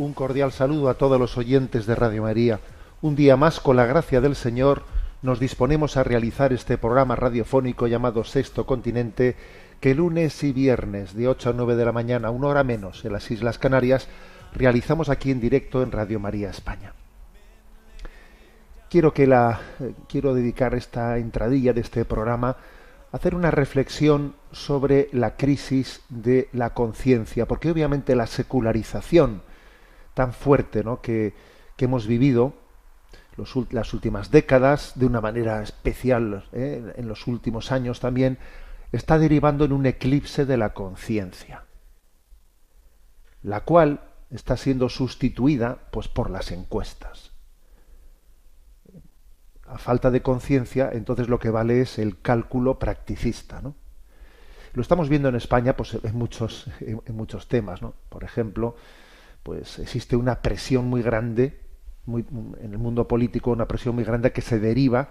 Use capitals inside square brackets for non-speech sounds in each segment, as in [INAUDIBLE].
Un cordial saludo a todos los oyentes de Radio María. Un día más, con la gracia del Señor, nos disponemos a realizar este programa radiofónico llamado Sexto Continente, que lunes y viernes de 8 a 9 de la mañana, una hora menos, en las Islas Canarias, realizamos aquí en directo en Radio María España. Quiero que la eh, quiero dedicar esta entradilla de este programa a hacer una reflexión sobre la crisis de la conciencia, porque obviamente la secularización tan fuerte ¿no? que, hemos vivido las últimas décadas, de una manera especial ¿eh? en los últimos años también, está derivando en un eclipse de la conciencia, la cual está siendo sustituida pues por las encuestas. A falta de conciencia, entonces lo que vale es el cálculo practicista, ¿no? Lo estamos viendo en España pues, en, muchos, muchos temas, ¿no? Por ejemplo, pues existe una presión muy grande muy, en el mundo político, una presión muy grande que se deriva,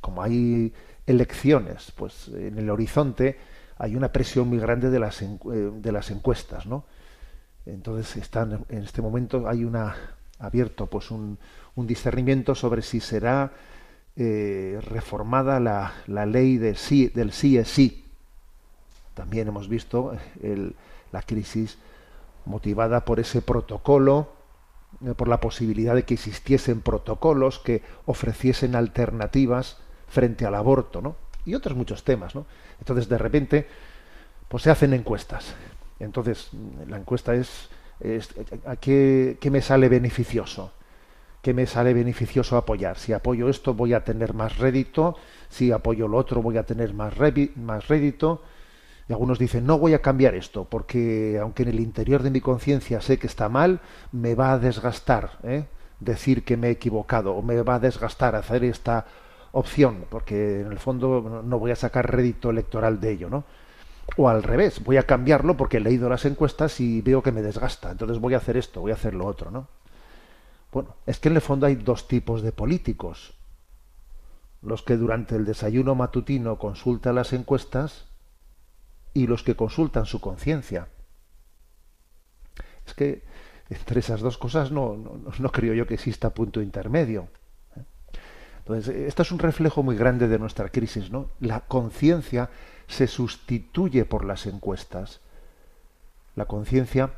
como hay elecciones, pues en el horizonte hay una presión muy grande de las, eh, de las encuestas, ¿no? Entonces están en este momento hay una abierto pues un, un discernimiento sobre si será eh, reformada la, la ley sí, del sí es sí. También hemos visto el- la crisis motivada por ese protocolo, eh, por la posibilidad de que existiesen protocolos que ofreciesen alternativas frente al aborto, ¿no? Y otros muchos temas, ¿no? Entonces, de repente, pues se hacen encuestas. Entonces, mm, la encuesta es, ¿a qué, me sale beneficioso? ¿Qué me sale beneficioso apoyar? Si apoyo esto voy a tener más rédito, si apoyo lo otro voy a tener más, más rédito. Y algunos dicen, no voy a cambiar esto, porque aunque en el interior de mi conciencia sé que está mal, me va a desgastar ¿eh? decir que me he equivocado, o me va a desgastar hacer esta opción, porque en el fondo no- voy a sacar rédito electoral de ello, ¿no? O al revés, voy a cambiarlo porque he leído las encuestas y veo que me desgasta, entonces voy a hacer esto, voy a hacer lo otro, ¿no? Bueno, es que en el fondo hay dos tipos de políticos. Los que durante el desayuno matutino consultan las encuestas y los que consultan su conciencia. Es que entre esas dos cosas no, no, no creo yo que exista punto intermedio. ¿eh? Entonces, esto es un reflejo muy grande de nuestra crisis, ¿no? La conciencia se sustituye por las encuestas. La conciencia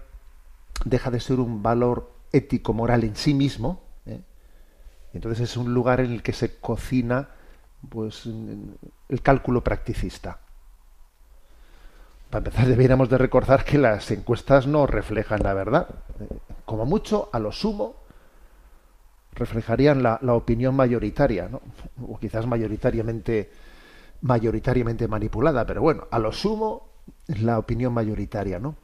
deja de ser un valor ético moral en sí mismo, ¿eh? entonces es un lugar en el que se cocina pues el cálculo practicista. Para empezar, deberíamos de recordar que las encuestas no reflejan la verdad. Como mucho, a lo sumo, reflejarían la, opinión mayoritaria, ¿no? o quizás mayoritariamente, mayoritariamente manipulada, pero bueno, a lo sumo, la opinión mayoritaria, ¿no?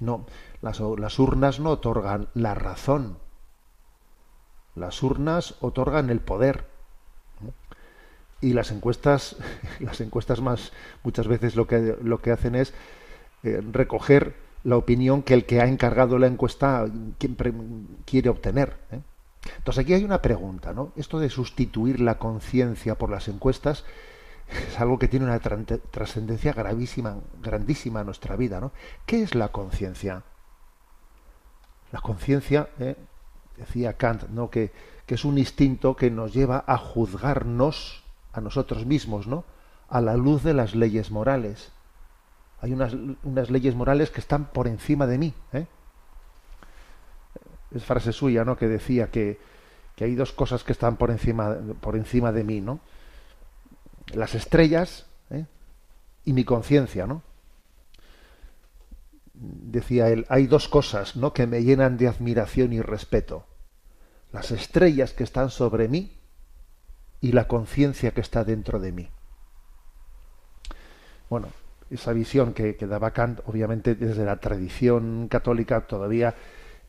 No, las urnas no otorgan la razón. Las urnas otorgan el poder. Y las encuestas, [LAUGHS] las encuestas más muchas veces lo que lo que hacen es eh, recoger la opinión que el que ha encargado la encuesta quiere obtener. ¿eh? Entonces aquí hay una pregunta, ¿no? Esto de sustituir la conciencia por las encuestas [LAUGHS] es algo que tiene una trascendencia gravísima, grandísima en nuestra vida, ¿no? ¿Qué es la conciencia? La conciencia, ¿eh? decía Kant, ¿no? Que, que es un instinto que nos lleva a juzgarnos a nosotros mismos, ¿no? A la luz de las leyes morales. Hay unas, unas leyes morales que están por encima de mí. ¿eh? Es frase suya, ¿no? Que decía que, que hay dos cosas que están por encima, por encima de mí, ¿no? Las estrellas ¿eh? y mi conciencia, ¿no? decía él, hay dos cosas ¿no? que me llenan de admiración y respeto. Las estrellas que están sobre mí y la conciencia que está dentro de mí. Bueno, esa visión que, daba Kant, obviamente desde la tradición católica todavía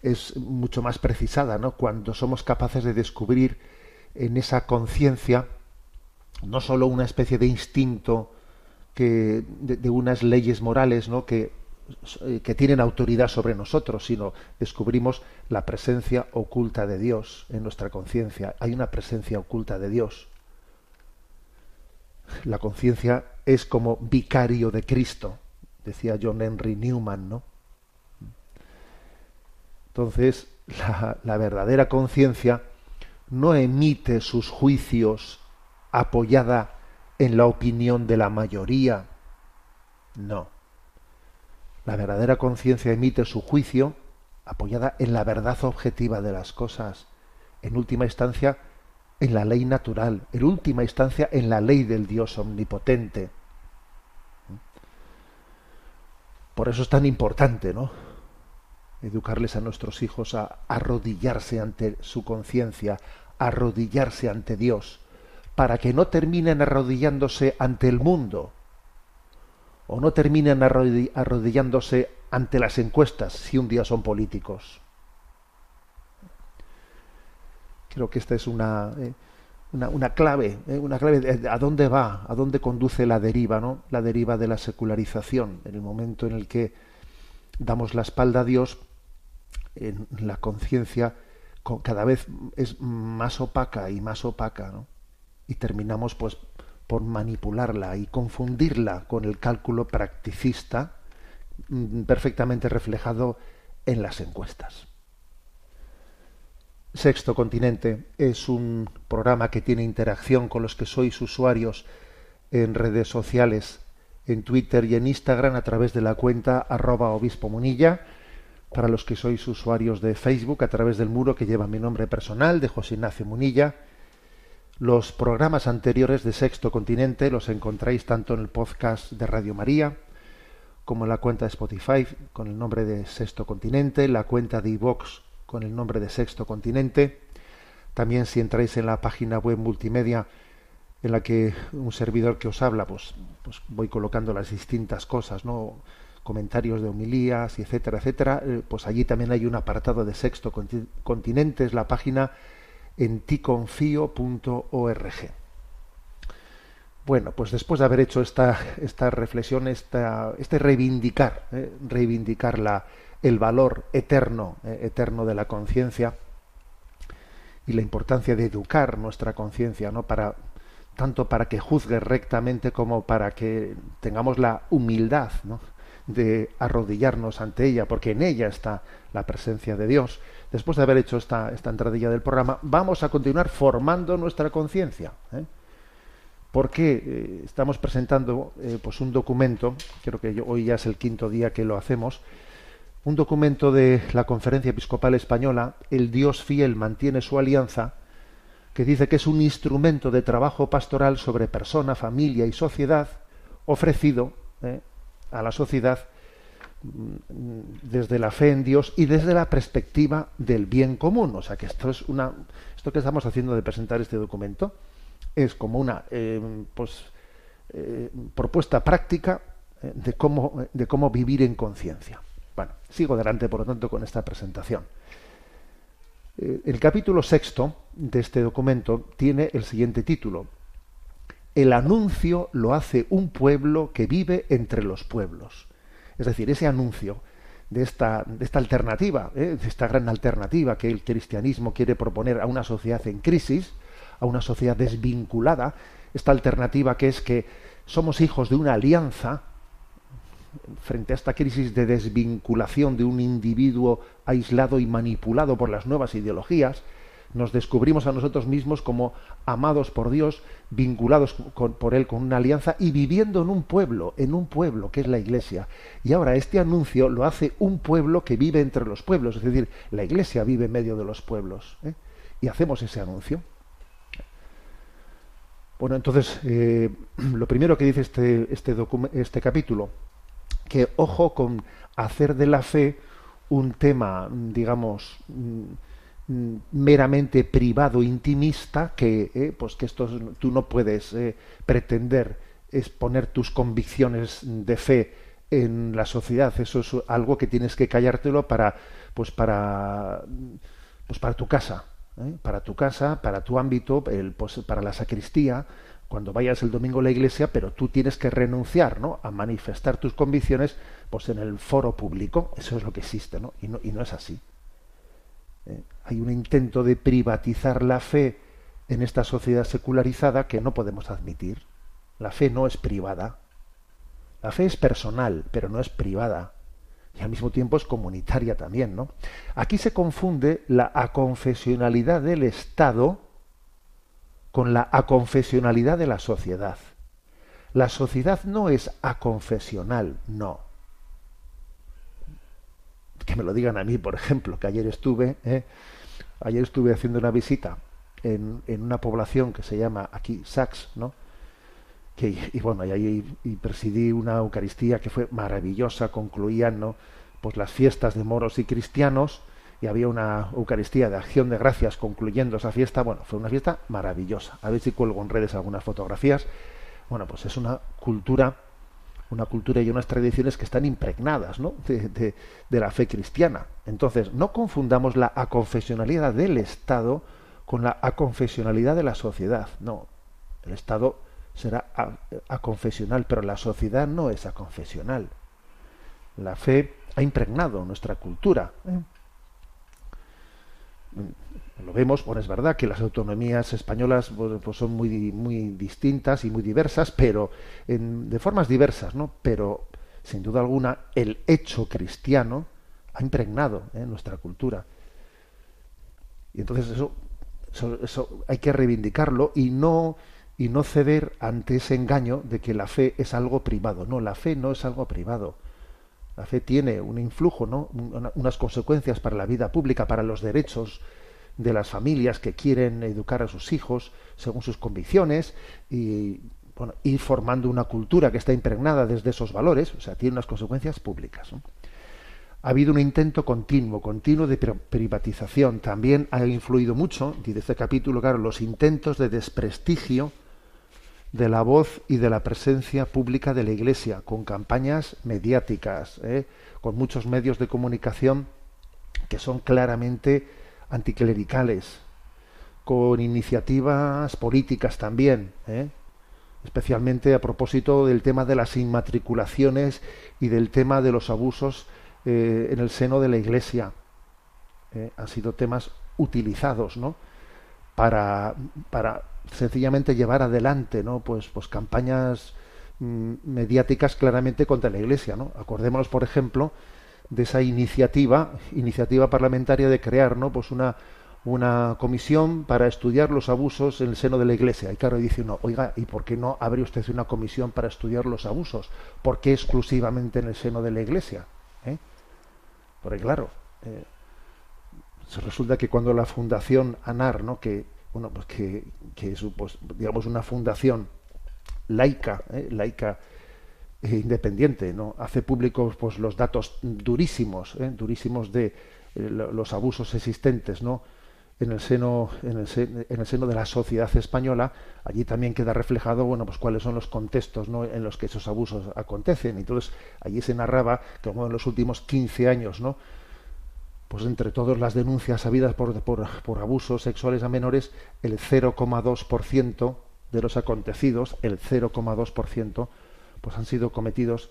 es mucho más precisada, ¿no? Cuando somos capaces de descubrir en esa conciencia no solo una especie de instinto que, de, unas leyes morales, ¿no? Que, que tienen autoridad sobre nosotros, sino descubrimos la presencia oculta de Dios en nuestra conciencia. Hay una presencia oculta de Dios. La conciencia es como vicario de Cristo, decía John Henry Newman, ¿no? Entonces, la, la verdadera conciencia no emite sus juicios apoyada en la opinión de la mayoría. No. La verdadera conciencia emite su juicio apoyada en la verdad objetiva de las cosas, en última instancia en la ley natural, en última instancia en la ley del Dios omnipotente. Por eso es tan importante, ¿no? educarles a nuestros hijos a arrodillarse ante su conciencia, arrodillarse ante Dios, para que no terminen arrodillándose ante el mundo o no terminen arrodillándose ante las encuestas si un día son políticos. Creo que esta es una, eh, una, clave, eh, una clave a dónde va, a dónde conduce la deriva, ¿no? La deriva de la secularización, en el momento en el que damos la espalda a Dios en la conciencia cada vez es más opaca y más opaca, ¿no? Y terminamos pues por manipularla y confundirla con el cálculo practicista mm, perfectamente reflejado en las encuestas. Sexto Continente es un programa que tiene interacción con los que sois usuarios en redes sociales, en Twitter y en Instagram a través de la cuenta arroba obispo munilla para los que sois usuarios de Facebook a través del muro que lleva mi nombre personal de José Ignacio Munilla. Los programas anteriores de Sexto Continente los encontráis tanto en el podcast de Radio María como en la cuenta de Spotify con el nombre de Sexto Continente, la cuenta de iVox con el nombre de Sexto Continente. También si entráis en la página web multimedia en la que un servidor que os habla, pues, pues voy colocando las distintas cosas, ¿no? comentarios de homilías, etcétera, etcétera, eh, pues allí también hay un apartado de Sexto Continente, es la página en ticonfío.org. Bueno, pues después de haber hecho esta, esta reflexión, esta, este reivindicar, eh, reivindicar la, el valor eterno, eh, eterno de la conciencia y la importancia de educar nuestra conciencia, ¿no? Para, tanto para que juzgue rectamente como para que tengamos la humildad, ¿no? de arrodillarnos ante ella, porque en ella está la presencia de Dios. Después de haber hecho esta, esta entradilla del programa, vamos a continuar formando nuestra conciencia. ¿eh? Porque eh, estamos presentando eh, pues un documento, creo que hoy ya es el quinto día que lo hacemos, un documento de la Conferencia Episcopal Española, El Dios fiel mantiene su alianza, que dice que es un instrumento de trabajo pastoral sobre persona, familia y sociedad ofrecido a la sociedad desde la fe en Dios y desde la perspectiva del bien común. O sea que esto es una, esto que estamos haciendo de presentar este documento es como una eh, pues, eh, propuesta práctica eh, de cómo de cómo vivir en conciencia. Bueno, sigo adelante por lo tanto con esta presentación. el capítulo sexto de este documento tiene el siguiente título: el anuncio lo hace un pueblo que vive entre los pueblos. Es decir, ese anuncio de esta, de esta alternativa, ¿eh? de esta gran alternativa que el cristianismo quiere proponer a una sociedad en crisis, a una sociedad desvinculada, esta alternativa que es que somos hijos de una alianza frente a esta crisis de desvinculación de un individuo aislado y manipulado por las nuevas ideologías, nos descubrimos a nosotros mismos como amados por Dios, vinculados por Él con una alianza y viviendo en un pueblo, en un pueblo que es la Iglesia. Y ahora este anuncio lo hace un pueblo que vive entre los pueblos, es decir, la Iglesia vive en medio de los pueblos. ¿eh? Y hacemos ese anuncio. Bueno, entonces, eh, [CLEARS THROAT] lo primero que dice este, este, este capítulo que ojo con hacer de la fe un tema, digamos, mm, meramente privado, intimista, que, eh, pues que esto tú no puedes eh, pretender exponer tus convicciones de fe en la sociedad. Eso es algo que tienes que callártelo para, pues para, pues para tu casa, ¿eh? para tu casa, para tu ámbito, el, pues para la sacristía, cuando vayas el domingo a la iglesia, pero tú tienes que renunciar ¿no? a manifestar tus convicciones pues en el foro público. Eso es lo que existe, ¿no? Y no, y no es así. ¿Eh? Hay un intento de privatizar la fe en esta sociedad secularizada que no podemos admitir. La fe no es privada. La fe es personal, pero no es privada. Y al mismo tiempo es comunitaria también, ¿no? Aquí se confunde la aconfesionalidad del Estado con la aconfesionalidad de la sociedad. La sociedad no es aconfesional, no. Que me lo digan a mí, por ejemplo, que ayer estuve, ¿eh? ayer estuve haciendo una visita en, en, una población que se llama aquí Sax, ¿no? Que, y bueno, y ahí presidí una Eucaristía que fue maravillosa, concluían, ¿no? Pues las fiestas de moros y cristianos, y había una Eucaristía de acción de gracias concluyendo esa fiesta. Bueno, fue una fiesta maravillosa. A ver si cuelgo en redes algunas fotografías. Bueno, pues es una cultura, una cultura y unas tradiciones que están impregnadas ¿no? de, de, de la fe cristiana. Entonces, no confundamos la aconfesionalidad del Estado con la aconfesionalidad de la sociedad. No, el Estado será aconfesional, pero la sociedad no es aconfesional. La fe ha impregnado nuestra cultura. ¿eh? Lo vemos, bueno, es verdad que las autonomías españolas pues, son muy, muy distintas y muy diversas, pero de formas diversas, ¿no? Pero sin duda alguna el hecho cristiano ha impregnado ¿eh? nuestra cultura. Y entonces eso, eso, eso, hay que reivindicarlo y no y no ceder ante ese engaño de que la fe es algo privado. No, la fe no es algo privado. La fe tiene un influjo, ¿no? unas consecuencias para la vida pública, para los derechos de las familias que quieren educar a sus hijos según sus convicciones y bueno, ir formando una cultura que está impregnada desde esos valores, o sea, tiene unas consecuencias públicas. Ha habido un intento continuo, continuo de privatización. También ha influido mucho, dice este capítulo, claro, los intentos de desprestigio de la voz y de la presencia pública de la Iglesia, con campañas mediáticas, ¿eh? con muchos medios de comunicación que son claramente anticlericales, con iniciativas políticas también, ¿eh? especialmente a propósito del tema de las inmatriculaciones y del tema de los abusos eh, en el seno de la Iglesia. ¿eh? Han sido temas utilizados, ¿no? Para, para sencillamente llevar adelante, ¿no? Pues, pues campañas mm, mediáticas claramente contra la Iglesia, ¿no? Acordémonos, por ejemplo, de esa iniciativa, iniciativa parlamentaria de crear, ¿no? Pues una una comisión para estudiar los abusos en el seno de la Iglesia. Y claro, dice uno, oiga, ¿y por qué no abre usted una comisión para estudiar los abusos? ¿Por qué exclusivamente en el seno de la Iglesia? ¿Eh? Porque claro, eh, resulta que cuando la Fundación ANAR, ¿no? que bueno, pues que, que es pues, una fundación laica, ¿eh? laica independiente, ¿no? hace públicos pues los datos durísimos, ¿eh? durísimos de eh, los abusos existentes, ¿no? en el seno en el, seno, en el seno de la sociedad española allí también queda reflejado bueno pues cuáles son los contextos ¿no? en los que esos abusos acontecen entonces allí se narraba que como en los últimos 15 años no pues entre todas las denuncias habidas por, por, por abusos sexuales a menores el 0,2% de los acontecidos el 0,2% pues han sido cometidos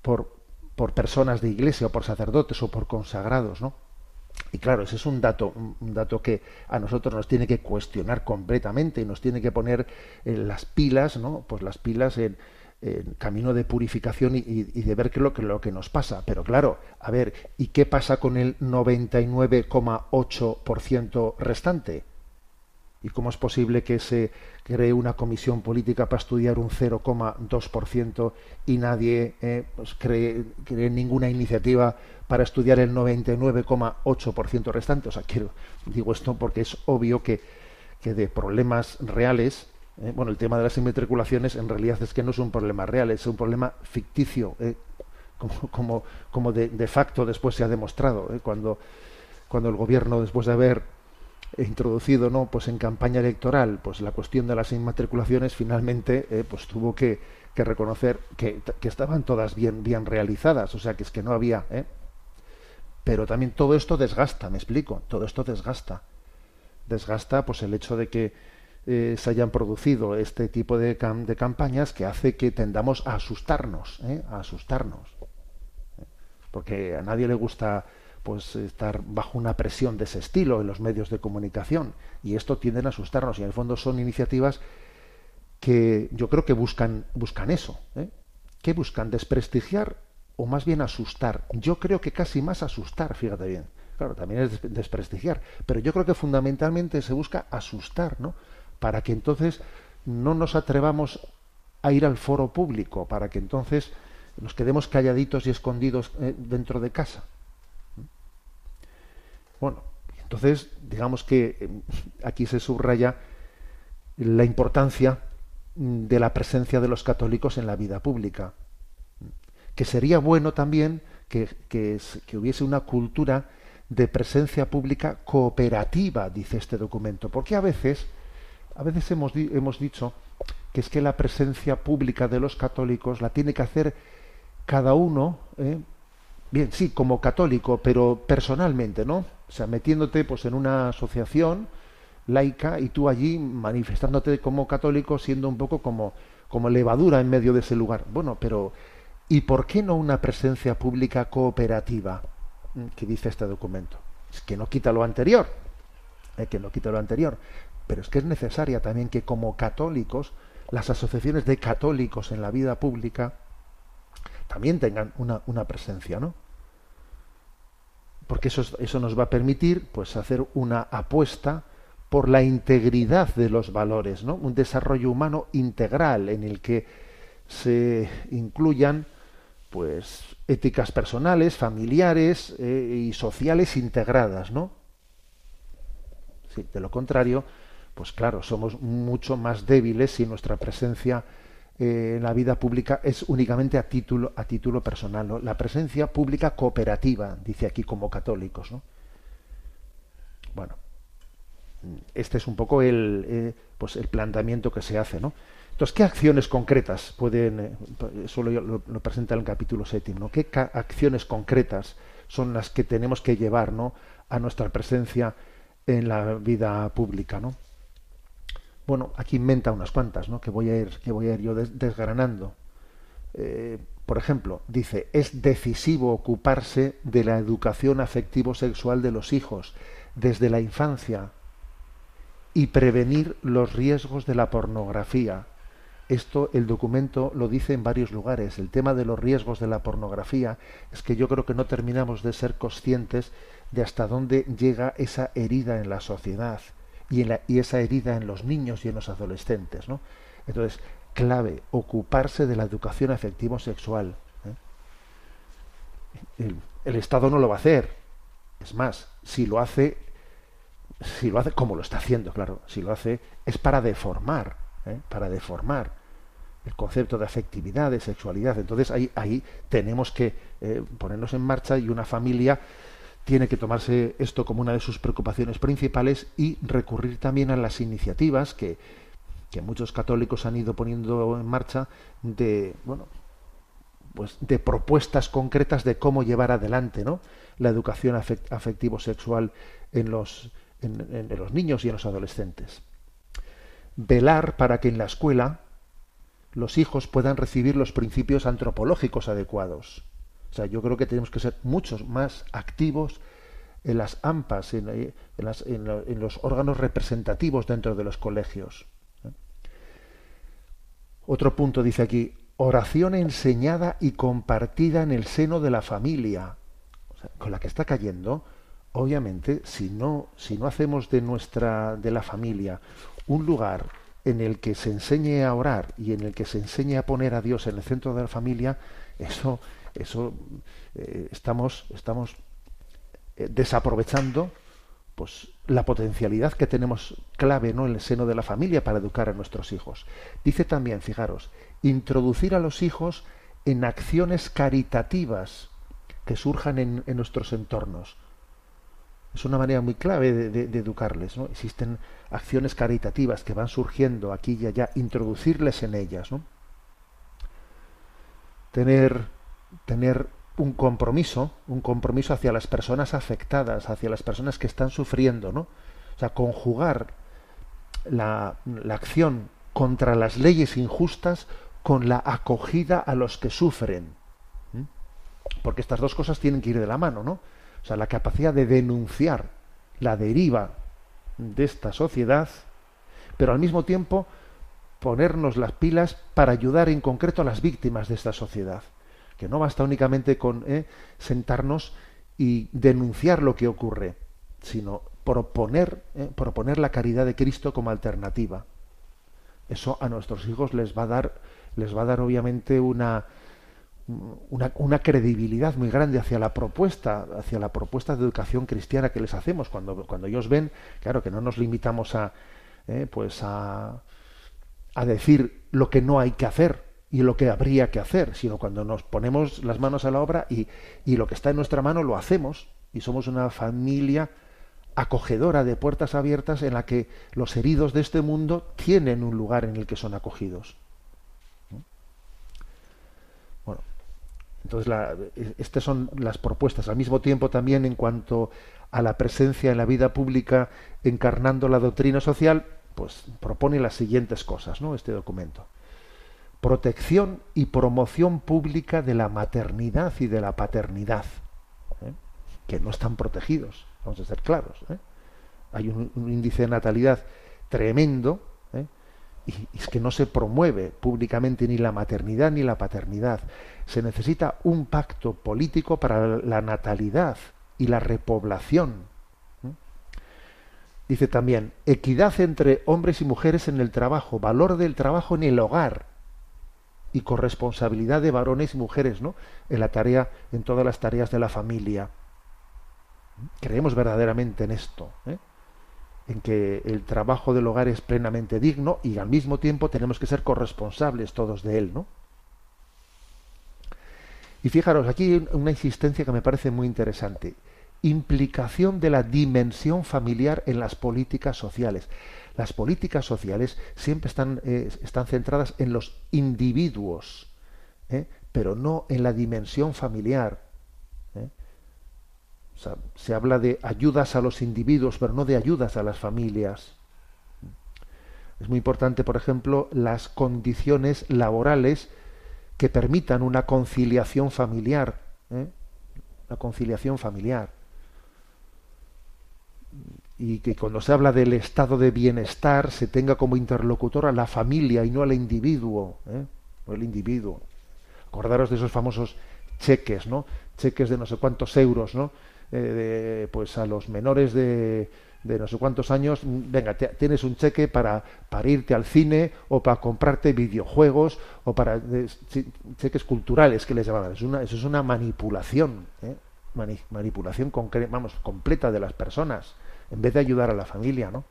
por por personas de iglesia o por sacerdotes o por consagrados no y claro, ese es un dato, un dato que a nosotros nos tiene que cuestionar completamente y nos tiene que poner en las pilas, ¿no? Pues las pilas en, camino de purificación y, de ver qué lo que, lo que nos pasa. Pero claro, a ver, ¿y qué pasa con el 99,8% restante? ¿Y cómo es posible que se cree una comisión política para estudiar un 0,2% y nadie eh, pues cree, cree, ninguna iniciativa para estudiar el 99,8% restante? O sea, quiero, digo esto porque es obvio que, que de problemas reales, eh, bueno, el tema de las inmatriculaciones en realidad es que no es un problema real, es un problema ficticio. Eh, como, como, como de, de facto después se ha demostrado, cuando, cuando el gobierno, después de haber introducido no pues en campaña electoral pues la cuestión de las inmatriculaciones finalmente eh, pues tuvo que, reconocer que, que, estaban todas bien bien realizadas o sea que es que no había ¿eh? pero también todo esto desgasta me explico todo esto desgasta desgasta pues el hecho de que eh, se hayan producido este tipo de, cam de, campañas que hace que tendamos a asustarnos ¿eh? a asustarnos porque a nadie le gusta pues estar bajo una presión de ese estilo en los medios de comunicación. Y esto tienden a asustarnos y en el fondo son iniciativas que yo creo que buscan buscan eso ¿eh? que buscan desprestigiar o más bien asustar. Yo creo que casi más asustar fíjate bien. Claro también es desprestigiar pero yo creo que fundamentalmente se busca asustar no para que entonces no nos atrevamos a ir al foro público para que entonces nos quedemos calladitos y escondidos eh, dentro de casa bueno, entonces, digamos que eh, aquí se subraya la importancia de la presencia de los católicos en la vida pública. Que sería bueno también que, que, que hubiese una cultura de presencia pública cooperativa, dice este documento. Porque a veces, a veces hemos, hemos dicho que es que la presencia pública de los católicos la tiene que hacer cada uno, ¿eh? bien, sí, como católico, pero personalmente, ¿no? O sea, metiéndote pues en una asociación laica y tú allí manifestándote como católico siendo un poco como, como levadura en medio de ese lugar. Bueno, pero ¿y por qué no una presencia pública cooperativa? Mm, que dice este documento. Es que no quita lo anterior, eh, que no quita lo anterior, pero es que es necesaria también que como católicos, las asociaciones de católicos en la vida pública también tengan una, una presencia, ¿no? Porque eso, eso nos va a permitir pues hacer una apuesta por la integridad de los valores, ¿no? Un desarrollo humano integral en el que se incluyan pues éticas personales, familiares eh, y sociales integradas, ¿no? Sí, de lo contrario, pues claro, somos mucho más débiles si nuestra presencia eh, la vida pública es únicamente a título, a título personal. ¿no? La presencia pública cooperativa, dice aquí como católicos. ¿no? Bueno, este es un poco el, eh, pues el planteamiento que se hace. ¿no? Entonces, ¿qué acciones concretas pueden, eh, eso lo, presenta en el capítulo séptimo, ¿no? ¿qué acciones concretas son las que tenemos que llevar ¿no? a nuestra presencia en la vida pública? ¿no? Bueno, aquí inventa unas cuantas, ¿no? Que voy a ir, que voy a ir yo desgranando. Eh, por ejemplo, dice, es decisivo ocuparse de la educación afectivo-sexual de los hijos desde la infancia y prevenir los riesgos de la pornografía. Esto el documento lo dice en varios lugares. El tema de los riesgos de la pornografía es que yo creo que no terminamos de ser conscientes de hasta dónde llega esa herida en la sociedad y, en la, y esa herida en los niños y en los adolescentes. ¿no? Entonces, clave, ocuparse de la educación afectivo-sexual. ¿eh? El, Estado no lo va a hacer. Es más, si lo hace, si lo hace, como lo está haciendo, claro, si lo hace, es para deformar, ¿eh? para deformar el concepto de afectividad, de sexualidad. Entonces ahí, ahí tenemos que eh, ponernos en marcha y una familia tiene que tomarse esto como una de sus preocupaciones principales y recurrir también a las iniciativas que, que muchos católicos han ido poniendo en marcha de bueno pues de propuestas concretas de cómo llevar adelante ¿no? la educación afectivo sexual en los en, en los niños y en los adolescentes velar para que en la escuela los hijos puedan recibir los principios antropológicos adecuados o sea, yo creo que tenemos que ser muchos más activos en las AMPAs, en, las, en, los órganos representativos dentro de los colegios. ¿eh? Otro punto dice aquí, oración enseñada y compartida en el seno de la familia, con la que está cayendo, obviamente, si no, si no hacemos de nuestra, de la familia, un lugar en el que se enseñe a orar y en el que se enseñe a poner a Dios en el centro de la familia, eso eso eh, estamos, estamos eh, desaprovechando pues la potencialidad que tenemos clave ¿no? en el seno de la familia para educar a nuestros hijos. Dice también, fijaros, introducir a los hijos en acciones caritativas que surjan en, nuestros entornos. Es una manera muy clave de, de- de educarles. ¿no? Existen acciones caritativas que van surgiendo aquí y allá, introducirles en ellas. ¿no? Tener, tener un compromiso, un compromiso hacia las personas afectadas, hacia las personas que están sufriendo, ¿no? O sea, conjugar la, la acción contra las leyes injustas con la acogida a los que sufren. Porque estas dos cosas tienen que ir de la mano, ¿no? O sea, la capacidad de denunciar la deriva de esta sociedad, pero al mismo tiempo ponernos las pilas para ayudar en concreto a las víctimas de esta sociedad. Que no basta únicamente con eh, sentarnos y denunciar lo que ocurre, sino proponer, eh, proponer la caridad de Cristo como alternativa. Eso a nuestros hijos les va a dar, les va a dar obviamente una, una, credibilidad muy grande hacia la propuesta, hacia la propuesta de educación cristiana que les hacemos. Cuando, cuando ellos ven, claro, que no nos limitamos a, eh, pues a, a decir lo que no hay que hacer y lo que habría que hacer, sino cuando nos ponemos las manos a la obra y, y lo que está en nuestra mano lo hacemos y somos una familia acogedora de puertas abiertas en la que los heridos de este mundo tienen un lugar en el que son acogidos. ¿no? Bueno, entonces estas son las propuestas. Al mismo tiempo también en cuanto a la presencia en la vida pública encarnando la doctrina social, pues propone las siguientes cosas, ¿no? Este documento. Protección y promoción pública de la maternidad y de la paternidad, ¿eh? que no están protegidos, vamos a ser claros. ¿eh? Hay un, índice de natalidad tremendo, ¿eh? y, es que no se promueve públicamente ni la maternidad ni la paternidad. Se necesita un pacto político para la natalidad y la repoblación. Dice también, equidad entre hombres y mujeres en el trabajo, valor del trabajo en el hogar y corresponsabilidad de varones y mujeres, ¿no? En la tarea, en todas las tareas de la familia. Creemos verdaderamente en esto, ¿eh? en que el trabajo del hogar es plenamente digno y al mismo tiempo tenemos que ser corresponsables todos de él, ¿no? Y fijaros, aquí una insistencia que me parece muy interesante. Implicación de la dimensión familiar en las políticas sociales. Las políticas sociales siempre están, eh, están centradas en los individuos, ¿eh? pero no en la dimensión familiar. ¿eh? Se habla de ayudas a los individuos, pero no de ayudas a las familias. Es muy importante, por ejemplo, las condiciones laborales que permitan una conciliación familiar. La conciliación familiar. Y que cuando se habla del estado de bienestar se tenga como interlocutor a la familia y no al individuo. ¿eh? No el individuo. Acordaros de esos famosos cheques, ¿no? Cheques de no sé cuántos euros, ¿no? Eh, de, pues a los menores de, de no sé cuántos años, venga, te, tienes un cheque para, para irte al cine o para comprarte videojuegos o para cheques culturales que les llamaban. Es una, eso es una manipulación, ¿eh? Mani, manipulación vamos, completa de las personas, en vez de ayudar a la familia, ¿no?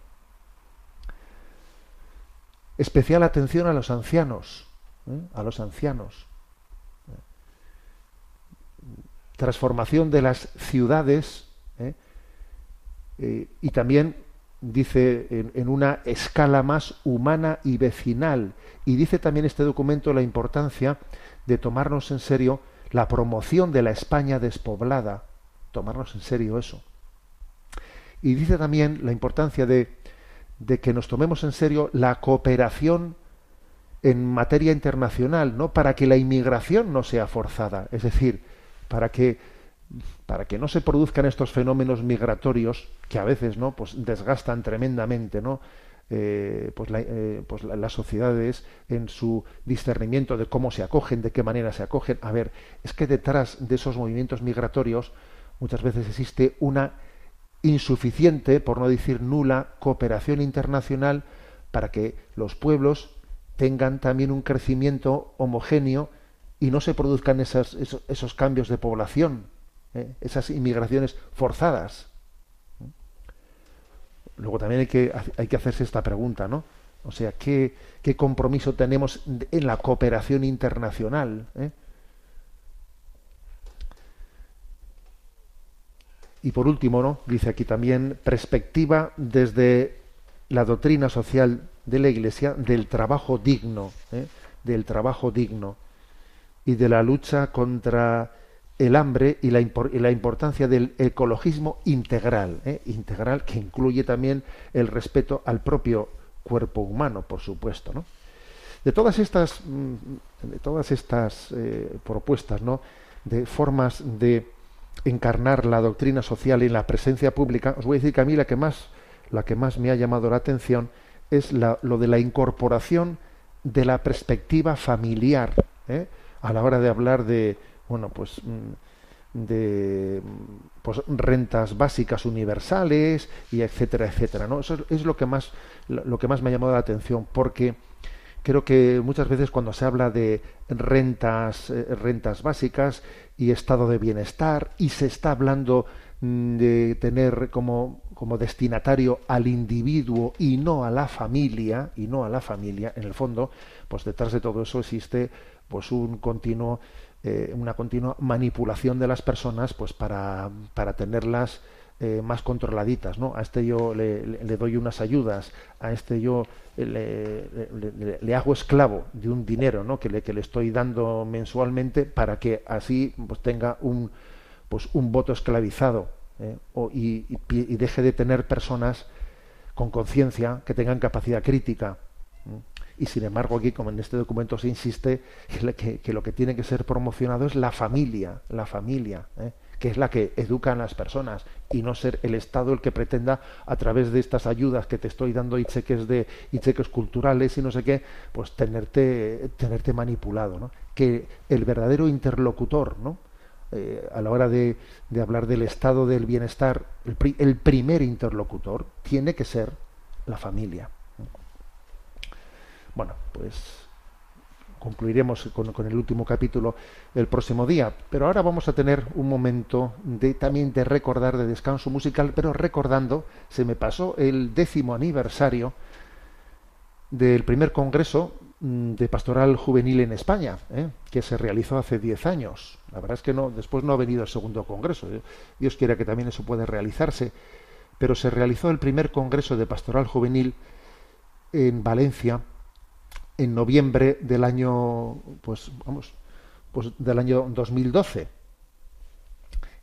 Especial atención a los ancianos, ¿eh? a los ancianos. Transformación de las ciudades, ¿eh? Eh, y también dice en, en, una escala más humana y vecinal. Y dice también este documento la importancia de tomarnos en serio la promoción de la España despoblada, tomarnos en serio eso. Y dice también la importancia de, de que nos tomemos en serio la cooperación en materia internacional, ¿no? Para que la inmigración no sea forzada, es decir, para que para que no se produzcan estos fenómenos migratorios que a veces no pues desgastan tremendamente no eh, pues, eh, pues la, las sociedades en su discernimiento de cómo se acogen de qué manera se acogen. A ver es que detrás de esos movimientos migratorios muchas veces existe una insuficiente por no decir nula cooperación internacional para que los pueblos tengan también un crecimiento homogéneo y no se produzcan esas, esos, cambios de población ¿eh? esas inmigraciones forzadas. Luego también hay que, hay que hacerse esta pregunta, ¿no? O sea, ¿qué, qué compromiso tenemos en la cooperación internacional? ¿eh? Y por último, ¿no? dice aquí también, perspectiva desde la doctrina social de la Iglesia del trabajo digno, ¿eh? del trabajo digno y de la lucha contra el hambre y la, importancia del ecologismo integral, ¿eh? integral que incluye también el respeto al propio cuerpo humano, por supuesto, ¿no? De todas estas, mm, de todas estas eh, propuestas, ¿no? De formas de encarnar la doctrina social en la presencia pública, os voy a decir que a mí la que más, la que más me ha llamado la atención es la, lo de la incorporación de la perspectiva familiar ¿eh? a la hora de hablar de bueno pues mm, de pues, rentas básicas universales y etcétera etcétera no eso es lo que más lo que más me ha llamado la atención porque creo que muchas veces cuando se habla de rentas eh, rentas básicas y estado de bienestar y se está hablando mm, de tener como como destinatario al individuo y no a la familia y no a la familia en el fondo pues detrás de todo eso existe pues un continuo eh, una continua manipulación de las personas pues para, para tenerlas eh, más controladitas no a este yo le, doy unas ayudas a este yo le, le, hago esclavo de un dinero no que le, que le estoy dando mensualmente para que así pues tenga un pues un voto esclavizado ¿eh? o, y, y, deje de tener personas con conciencia que tengan capacidad crítica. Y sin embargo, aquí, como en este documento se insiste, que, que lo que tiene que ser promocionado es la familia, la familia, ¿eh? Que es la que educa a las personas y no ser el Estado el que pretenda a través de estas ayudas que te estoy dando y cheques de y cheques culturales y no sé qué, pues tenerte tenerte manipulado, ¿no? Que el verdadero interlocutor, ¿no? Eh, a la hora de, de, hablar del estado del bienestar, el, el, primer interlocutor tiene que ser la familia. Bueno, pues concluiremos con, el último capítulo el próximo día, pero ahora vamos a tener un momento de, también de recordar, de descanso musical, pero recordando, se me pasó el décimo aniversario del primer congreso Mm, de pastoral juvenil en España, ¿eh? que se realizó hace 10 años. La verdad es que no, después no ha venido el segundo congreso. ¿eh? Dios quiera que también eso pueda realizarse. Pero se realizó el primer congreso de pastoral juvenil en Valencia en noviembre del año, pues vamos, pues del año 2012.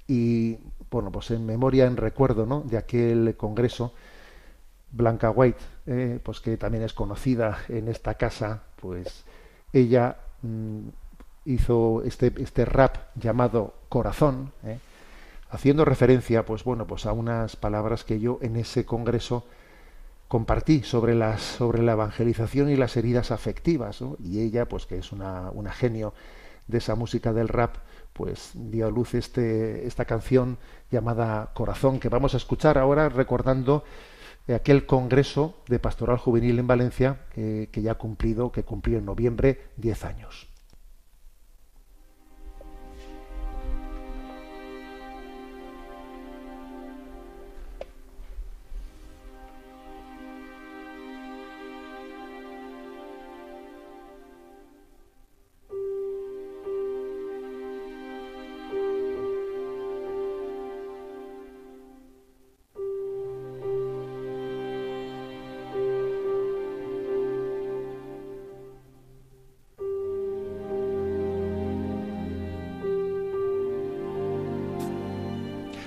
Y bueno, pues en memoria, en recuerdo, ¿no? De aquel congreso Blanca White, eh, pues que también es conocida en esta casa, pues ella mm, hizo este, este rap llamado Corazón, eh, haciendo referencia, pues bueno, pues a unas palabras que yo en ese congreso compartí sobre las sobre la evangelización y las heridas afectivas, y ella, pues que es una, genio de esa música del rap, pues dio a luz este, esta canción llamada Corazón, que vamos a escuchar ahora recordando aquel congreso de pastoral juvenil en Valencia eh, que ya ha cumplido, que cumplió en noviembre 10 años.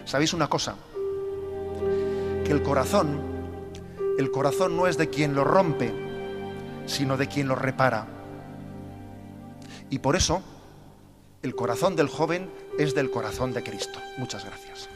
¿Sabéis una cosa? Que el corazón, el corazón no es de quien lo rompe, sino de quien lo repara. Y por eso, el corazón del joven es del corazón de Cristo. Muchas gracias.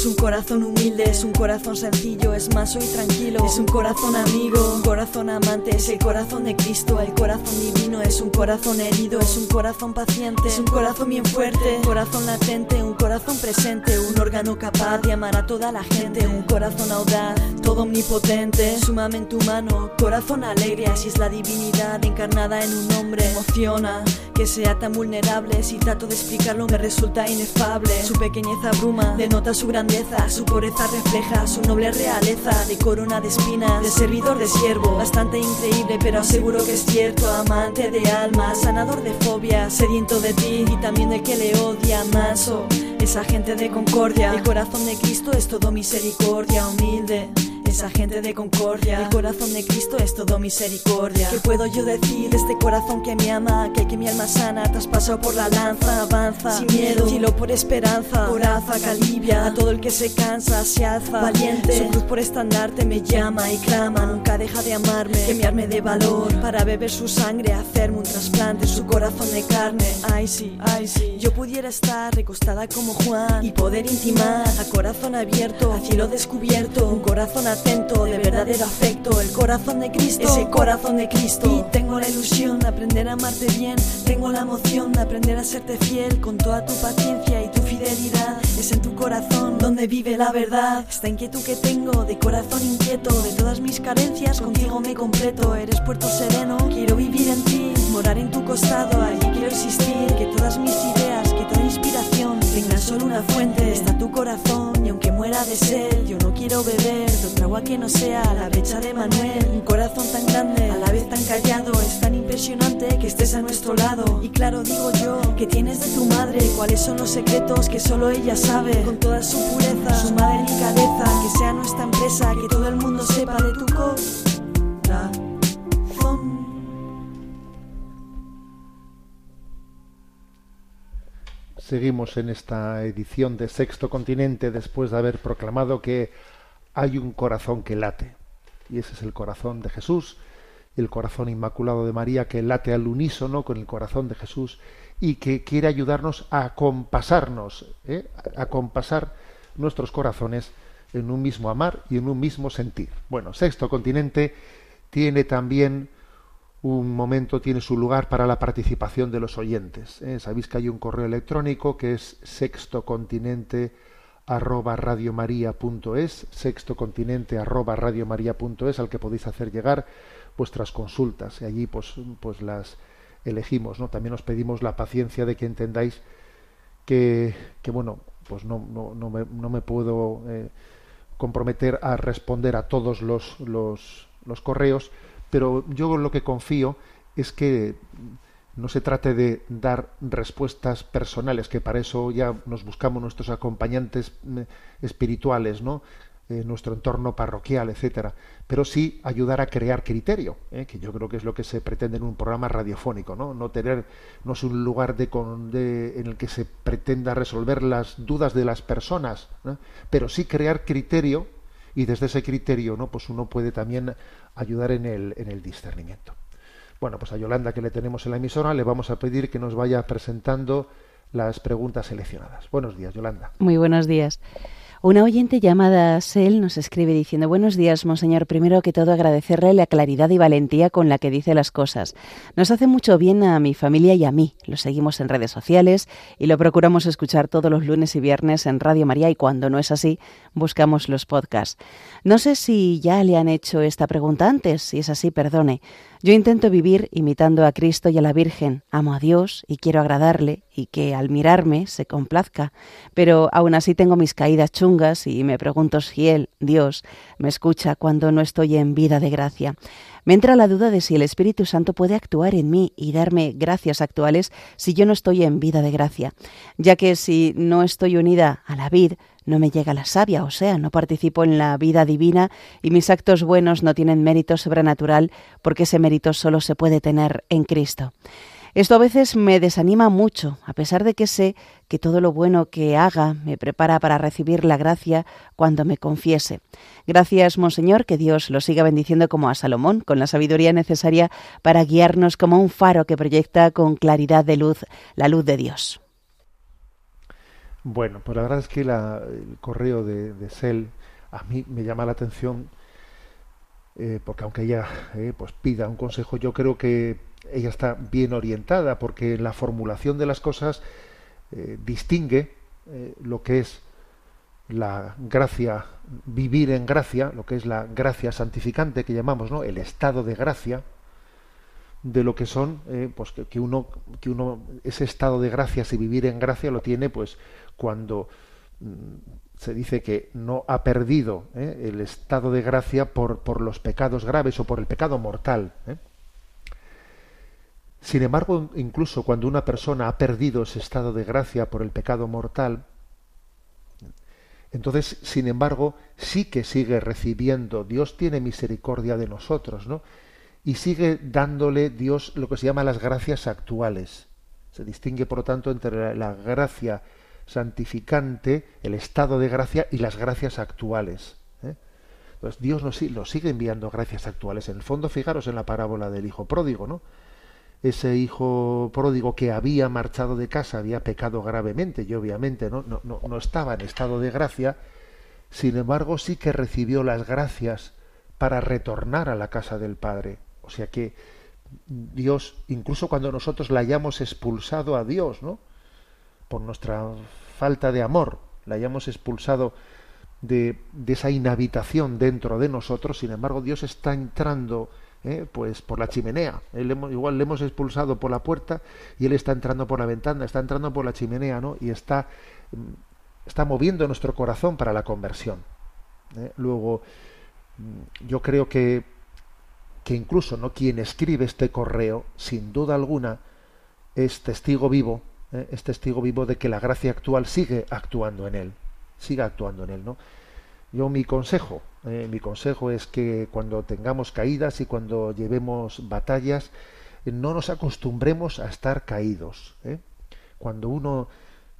Es un corazón humilde, es un corazón sencillo, es manso y tranquilo. Es un corazón amigo, un corazón amante, es el corazón de Cristo, el corazón divino. Es un corazón herido, es un corazón paciente, es un corazón bien fuerte, un corazón latente, un corazón presente, un órgano capaz de amar a toda la gente, un corazón audaz, todo omnipotente, sumamente humano, corazón alegre, así es la divinidad encarnada en un hombre. Emociona que sea tan vulnerable, si trato de explicarlo me resulta inefable. Su pequeñez abruma, denota su gran grandeza, su pureza refleja su noble realeza, de corona de espinas, de servidor de siervo, bastante increíble, pero aseguro que es cierto, amante de alma, sanador de fobia, sediento de ti y también de que le odia, manso, esa gente de concordia, el corazón de Cristo es todo misericordia, humilde. Esa gente de concordia, el corazón de Cristo es todo misericordia. ¿Qué puedo yo decir de este corazón que me ama? Que, que mi alma sana, traspasado por la lanza, avanza, sin miedo, cielo por esperanza, coraza que alivia a todo el que se cansa, se alza, valiente. Su cruz por estandarte me llama y clama, nunca deja de amarme, que me arme de valor. Para beber su sangre, hacerme un trasplante, su corazón de carne. Ay sí, ay sí, yo pudiera estar recostada como Juan y poder intimar a corazón abierto, a cielo descubierto, un corazón de verdadero afecto, el corazón de Cristo, ese corazón de Cristo. Y tengo la ilusión de aprender a amarte bien, tengo la emoción de aprender a serte fiel con toda tu paciencia y tu fidelidad. Es en tu corazón donde vive la verdad. Esta inquietud que tengo de corazón inquieto, de todas mis carencias, contigo me completo. Eres puerto sereno, quiero vivir en ti, morar en tu costado, allí quiero existir. Que todas mis ideas, que toda inspiración tengan solo una fuente. Está tu corazón y aunque muera de sed, yo no quiero beber de otra agua que no sea la brecha de Manuel. Un corazón tan grande, a la vez tan callado, es tan impresionante que estés a nuestro lado. Y claro, digo yo, que tienes de tu madre, cuáles son los secretos que solo ella sabe. Con toda su pureza, su madre delicadeza, que sea nuestra empresa, que todo el mundo sepa de tu corazón. Seguimos en esta edición de Sexto Continente después de haber proclamado que hay un corazón que late. Y ese es el corazón de Jesús, el corazón inmaculado de María que late al unísono con el corazón de Jesús y que quiere ayudarnos a compasarnos, ¿eh? a compasar nuestros corazones en un mismo amar y en un mismo sentir. Bueno, Sexto Continente tiene también un momento, tiene su lugar para la participación de los oyentes. ¿eh? Sabéis que hay un correo electrónico que es sextocontinente arroba radiomaria.es, sextocontinente arroba radiomaria.es, al que podéis hacer llegar vuestras consultas y allí pues, pues las elegimos. ¿no? También os pedimos la paciencia de que entendáis que, que bueno, pues no, no, no, me, no me puedo eh, comprometer a responder a todos los, los, los correos, pero yo lo que confío es que no se trate de dar respuestas personales, que para eso ya nos buscamos nuestros acompañantes mm, espirituales, ¿no? Eh, nuestro entorno parroquial, etcétera, pero sí ayudar a crear criterio, ¿eh? que yo creo que es lo que se pretende en un programa radiofónico, no, no tener, no es un lugar de, con- de- en el que se pretenda resolver las dudas de las personas, ¿no? pero sí crear criterio y desde ese criterio, no, pues uno puede también ayudar en el, en el discernimiento. Bueno, pues a Yolanda que le tenemos en la emisora le vamos a pedir que nos vaya presentando las preguntas seleccionadas. Buenos días, Yolanda. Muy buenos días. Una oyente llamada Sel nos escribe diciendo Buenos días, monseñor. Primero que todo agradecerle la claridad y valentía con la que dice las cosas. Nos hace mucho bien a mi familia y a mí. Lo seguimos en redes sociales y lo procuramos escuchar todos los lunes y viernes en Radio María y cuando no es así, buscamos los podcasts. No sé si ya le han hecho esta pregunta antes, si es así, perdone. Yo intento vivir imitando a Cristo y a la Virgen. Amo a Dios y quiero agradarle y que al mirarme se complazca. Pero aún así tengo mis caídas chungas y me pregunto si Él, Dios, me escucha cuando no estoy en vida de gracia. Me entra la duda de si el Espíritu Santo puede actuar en mí y darme gracias actuales si yo no estoy en vida de gracia, ya que si no estoy unida a la vid, no me llega la savia, o sea, no participo en la vida divina y mis actos buenos no tienen mérito sobrenatural porque ese mérito solo se puede tener en Cristo. Esto a veces me desanima mucho, a pesar de que sé que todo lo bueno que haga me prepara para recibir la gracia cuando me confiese. Gracias, Monseñor, que Dios lo siga bendiciendo como a Salomón, con la sabiduría necesaria para guiarnos como un faro que proyecta con claridad de luz la luz de Dios. Bueno, pues la verdad es que el correo de, de a mí me llama la atención eh, porque aunque ella eh, pues pida un consejo, yo creo que ella está bien orientada porque en la formulación de las cosas eh, distingue eh, lo que es la gracia, vivir en gracia, lo que es la gracia santificante que llamamos, ¿no? El estado de gracia, de lo que son, eh, pues que, que uno, que uno, ese estado de gracia, si vivir en gracia, lo tiene, pues cuando mm, se dice que no ha perdido el estado de gracia por, por, los pecados graves o por el pecado mortal. Sin embargo, incluso cuando una persona ha perdido ese estado de gracia por el pecado mortal, entonces, sin embargo, sí que sigue recibiendo, Dios tiene misericordia de nosotros, ¿no? Y sigue dándole Dios lo que se llama las gracias actuales. Se distingue, por lo tanto, entre la gracia santificante, el estado de gracia y las gracias actuales. ¿eh? Entonces, Dios nos, nos sigue enviando gracias actuales. En el fondo, fijaros en la parábola del hijo pródigo, ¿no? Ese hijo pródigo que había marchado de casa había pecado gravemente y obviamente ¿no? No, no, no, estaba en estado de gracia, sin embargo sí que recibió las gracias para retornar a la casa del Padre. O sea que Dios, incluso cuando nosotros la hayamos expulsado a Dios, ¿no? por nuestra falta de amor, la hayamos expulsado de, de esa inhabitación dentro de nosotros, sin embargo Dios está entrando ¿eh? pues por la chimenea. Él, igual le hemos expulsado por la puerta y él está entrando por la ventana, está entrando por la chimenea, ¿no? Y está, mm, está moviendo nuestro corazón para la conversión. ¿eh? Luego, mm, yo creo que, que incluso no quien escribe este correo, sin duda alguna, es testigo vivo, ¿eh? es testigo vivo de que la gracia actual sigue actuando en él, sigue actuando en él, ¿no? Yo mi consejo, eh, mi consejo es que cuando tengamos caídas y cuando llevemos batallas, eh, no nos acostumbremos a estar caídos. ¿eh? Cuando uno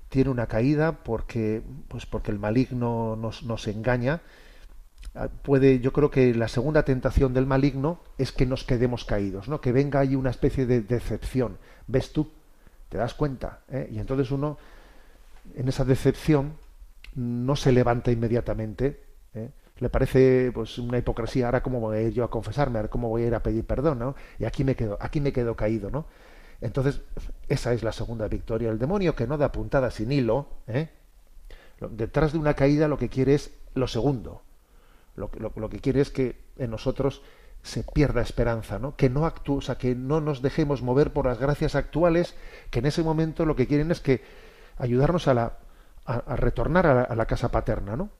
tiene una caída porque, pues porque el maligno nos, nos engaña, ah, puede, yo creo que la segunda tentación del maligno es que nos quedemos caídos, ¿no? Que venga ahí una especie de decepción. ¿Ves tú? ¿Te das cuenta? Y entonces uno, en esa decepción, no se levanta inmediatamente. ¿eh? Le parece pues una hipocresía. Ahora cómo voy a ir yo a confesarme, ahora cómo voy a ir a pedir perdón, ¿no? Y aquí me quedo, aquí me quedo caído, ¿no? Entonces esa es la segunda victoria. El demonio que no da puntada sin hilo, ¿eh? detrás de una caída lo que quiere es lo segundo. Lo, lo, lo que quiere es que en nosotros se pierda esperanza, ¿no? Que no actúe, o sea, que no nos dejemos mover por las gracias actuales, que en ese momento lo que quieren es que ayudarnos a la a, retornar a la, casa paterna, ¿no?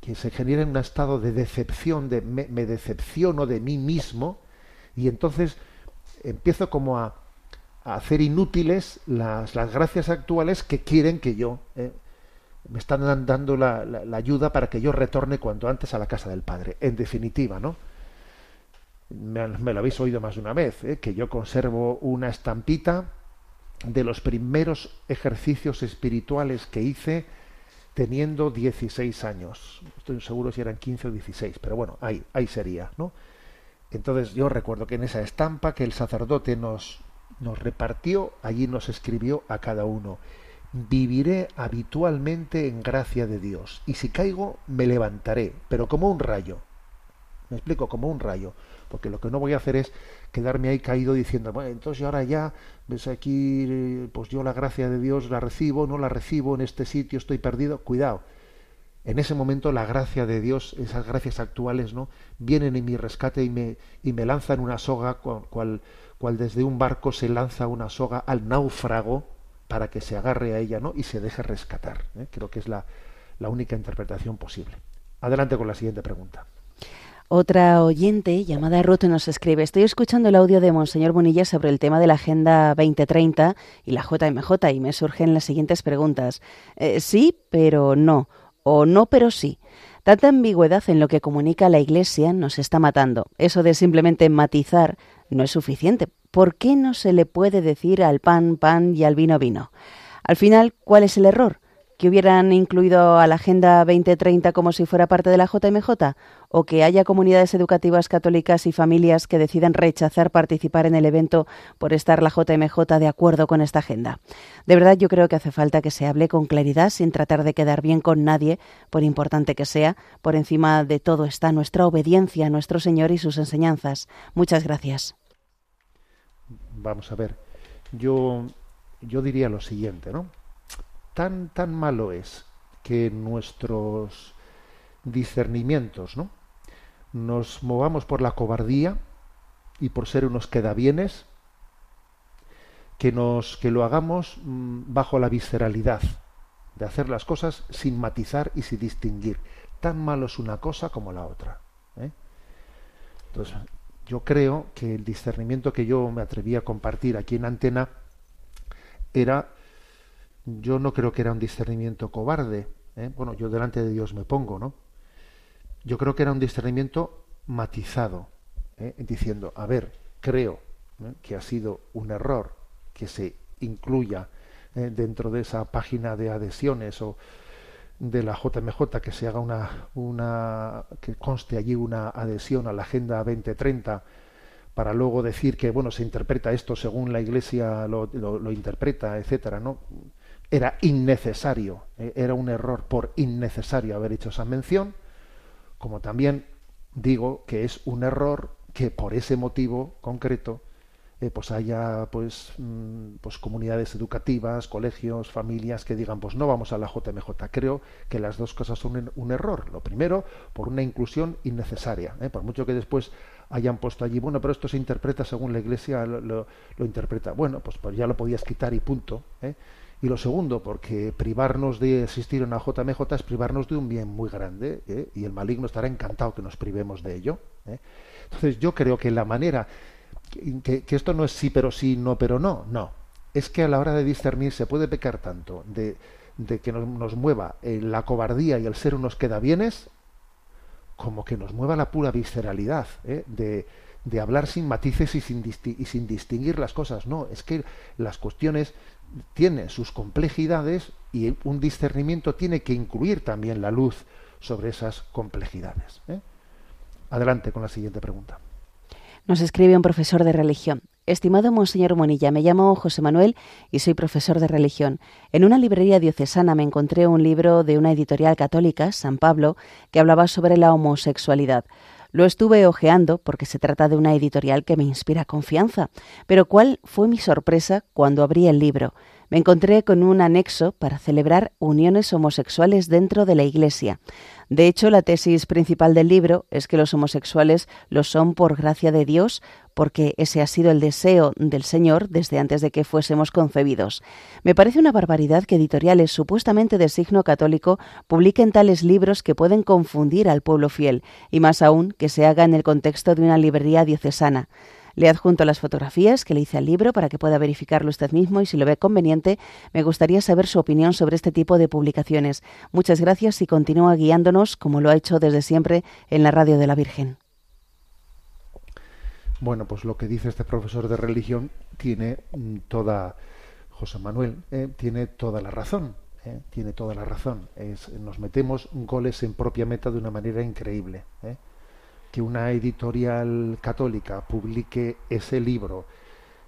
Que se genere un estado de decepción, de me, decepciono de mí mismo, y entonces empiezo como a, hacer inútiles las, las, gracias actuales que quieren que yo eh, me están dando la, la, la, ayuda para que yo retorne cuanto antes a la casa del Padre. En definitiva, ¿no? Me, me lo habéis oído más de una vez, ¿eh? que yo conservo una estampita de los primeros ejercicios espirituales que hice teniendo 16 años. Estoy seguro si eran 15 o 16, pero bueno, ahí, ahí sería, ¿no? Entonces yo recuerdo que en esa estampa que el sacerdote nos, nos repartió, allí nos escribió a cada uno, viviré habitualmente en gracia de Dios, y si caigo me levantaré, pero como un rayo. Me explico, como un rayo, porque lo que no voy a hacer es quedarme ahí caído diciendo, bueno, entonces ahora ya, ves aquí, pues yo la gracia de Dios la recibo, no la recibo, en este sitio estoy perdido, cuidado. En ese momento la gracia de Dios, esas gracias actuales, ¿no? Vienen en mi rescate y me, y me lanzan una soga, cual, cual, desde un barco se lanza una soga al náufrago para que se agarre a ella, ¿no? Y se deje rescatar. ¿eh? Creo que es la, la única interpretación posible. Adelante con la siguiente pregunta. Otra oyente llamada Ruth nos escribe, estoy escuchando el audio de Monseñor Bonilla sobre el tema de la Agenda 2030 y la JMJ y me surgen las siguientes preguntas. Eh, sí, pero no. O no, pero sí. Tanta ambigüedad en lo que comunica la Iglesia nos está matando. Eso de simplemente matizar no es suficiente. ¿Por qué no se le puede decir al pan pan y al vino vino? Al final, ¿cuál es el error? Que hubieran incluido a la Agenda 2030 como si fuera parte de la JMJ o que haya comunidades educativas católicas y familias que decidan rechazar participar en el evento por estar la JMJ de acuerdo con esta agenda. De verdad yo creo que hace falta que se hable con claridad sin tratar de quedar bien con nadie, por importante que sea. Por encima de todo está nuestra obediencia a nuestro Señor y sus enseñanzas. Muchas gracias. Vamos a ver. Yo yo diría lo siguiente, ¿no? Tan, tan malo es que nuestros discernimientos, ¿no? Nos movamos por la cobardía y por ser unos quedabienes, que nos que lo hagamos mmm, bajo la visceralidad. de hacer las cosas sin matizar y sin distinguir. Tan malo es una cosa como la otra. ¿eh? Entonces, yo creo que el discernimiento que yo me atreví a compartir aquí en Antena era, yo no creo que era un discernimiento cobarde. ¿eh? Bueno, yo delante de Dios me pongo, ¿no? Yo creo que era un discernimiento matizado, ¿eh? diciendo, a ver, creo ¿eh? que ha sido un error que se incluya dentro de esa página de adhesiones o de la JMJ que se haga una, una que conste allí una adhesión a la Agenda 2030 para luego decir que bueno se interpreta esto según la Iglesia lo, lo, lo interpreta, etcétera, ¿no? Era innecesario, ¿eh? era un error por innecesario haber hecho esa mención, como también digo que es un error que por ese motivo concreto eh, pues haya pues, mm, pues comunidades educativas, colegios, familias que digan pues no vamos a la JMJ. Creo que las dos cosas son un error. Lo primero, por una inclusión innecesaria. ¿eh? Por mucho que después hayan puesto allí, bueno, pero esto se interpreta según la Iglesia lo, lo, interpreta. Bueno, pues, pues, ya lo podías quitar y punto. Y lo segundo, porque privarnos de asistir a una JMJ es privarnos de un bien muy grande ¿eh? y el maligno estará encantado que nos privemos de ello. ¿eh? Entonces yo creo que la manera que, esto no es sí pero sí, no pero no, no. Es que a la hora de discernir se puede pecar tanto de, de que nos, mueva eh, la cobardía y el ser unos queda bienes, como que nos mueva la pura visceralidad, de, de, hablar sin matices y sin, y sin distinguir las cosas. No, es que las cuestiones tienen sus complejidades y un discernimiento tiene que incluir también la luz sobre esas complejidades. ¿eh? Adelante con la siguiente pregunta. Nos escribe un profesor de religión. Estimado Monseñor Monilla, me llamo José Manuel y soy profesor de religión. En una librería diocesana me encontré un libro de una editorial católica, San Pablo, que hablaba sobre la homosexualidad. Lo estuve hojeando porque se trata de una editorial que me inspira confianza. Pero ¿cuál fue mi sorpresa cuando abrí el libro? Me encontré con un anexo para celebrar uniones homosexuales dentro de la Iglesia. De hecho, la tesis principal del libro es que los homosexuales lo son por gracia de Dios, porque ese ha sido el deseo del Señor desde antes de que fuésemos concebidos. Me parece una barbaridad que editoriales supuestamente de signo católico publiquen tales libros que pueden confundir al pueblo fiel, y más aún que se haga en el contexto de una librería diocesana. Le adjunto las fotografías que le hice al libro para que pueda verificarlo usted mismo y si lo ve conveniente, me gustaría saber su opinión sobre este tipo de publicaciones. Muchas gracias y continúa guiándonos como lo ha hecho desde siempre en la Radio de la Virgen. Bueno, pues lo que dice este profesor de religión tiene toda, José Manuel, eh, tiene toda la razón. Eh, tiene toda la razón. Nos metemos goles en propia meta de una manera increíble. Eh que una editorial católica publique ese libro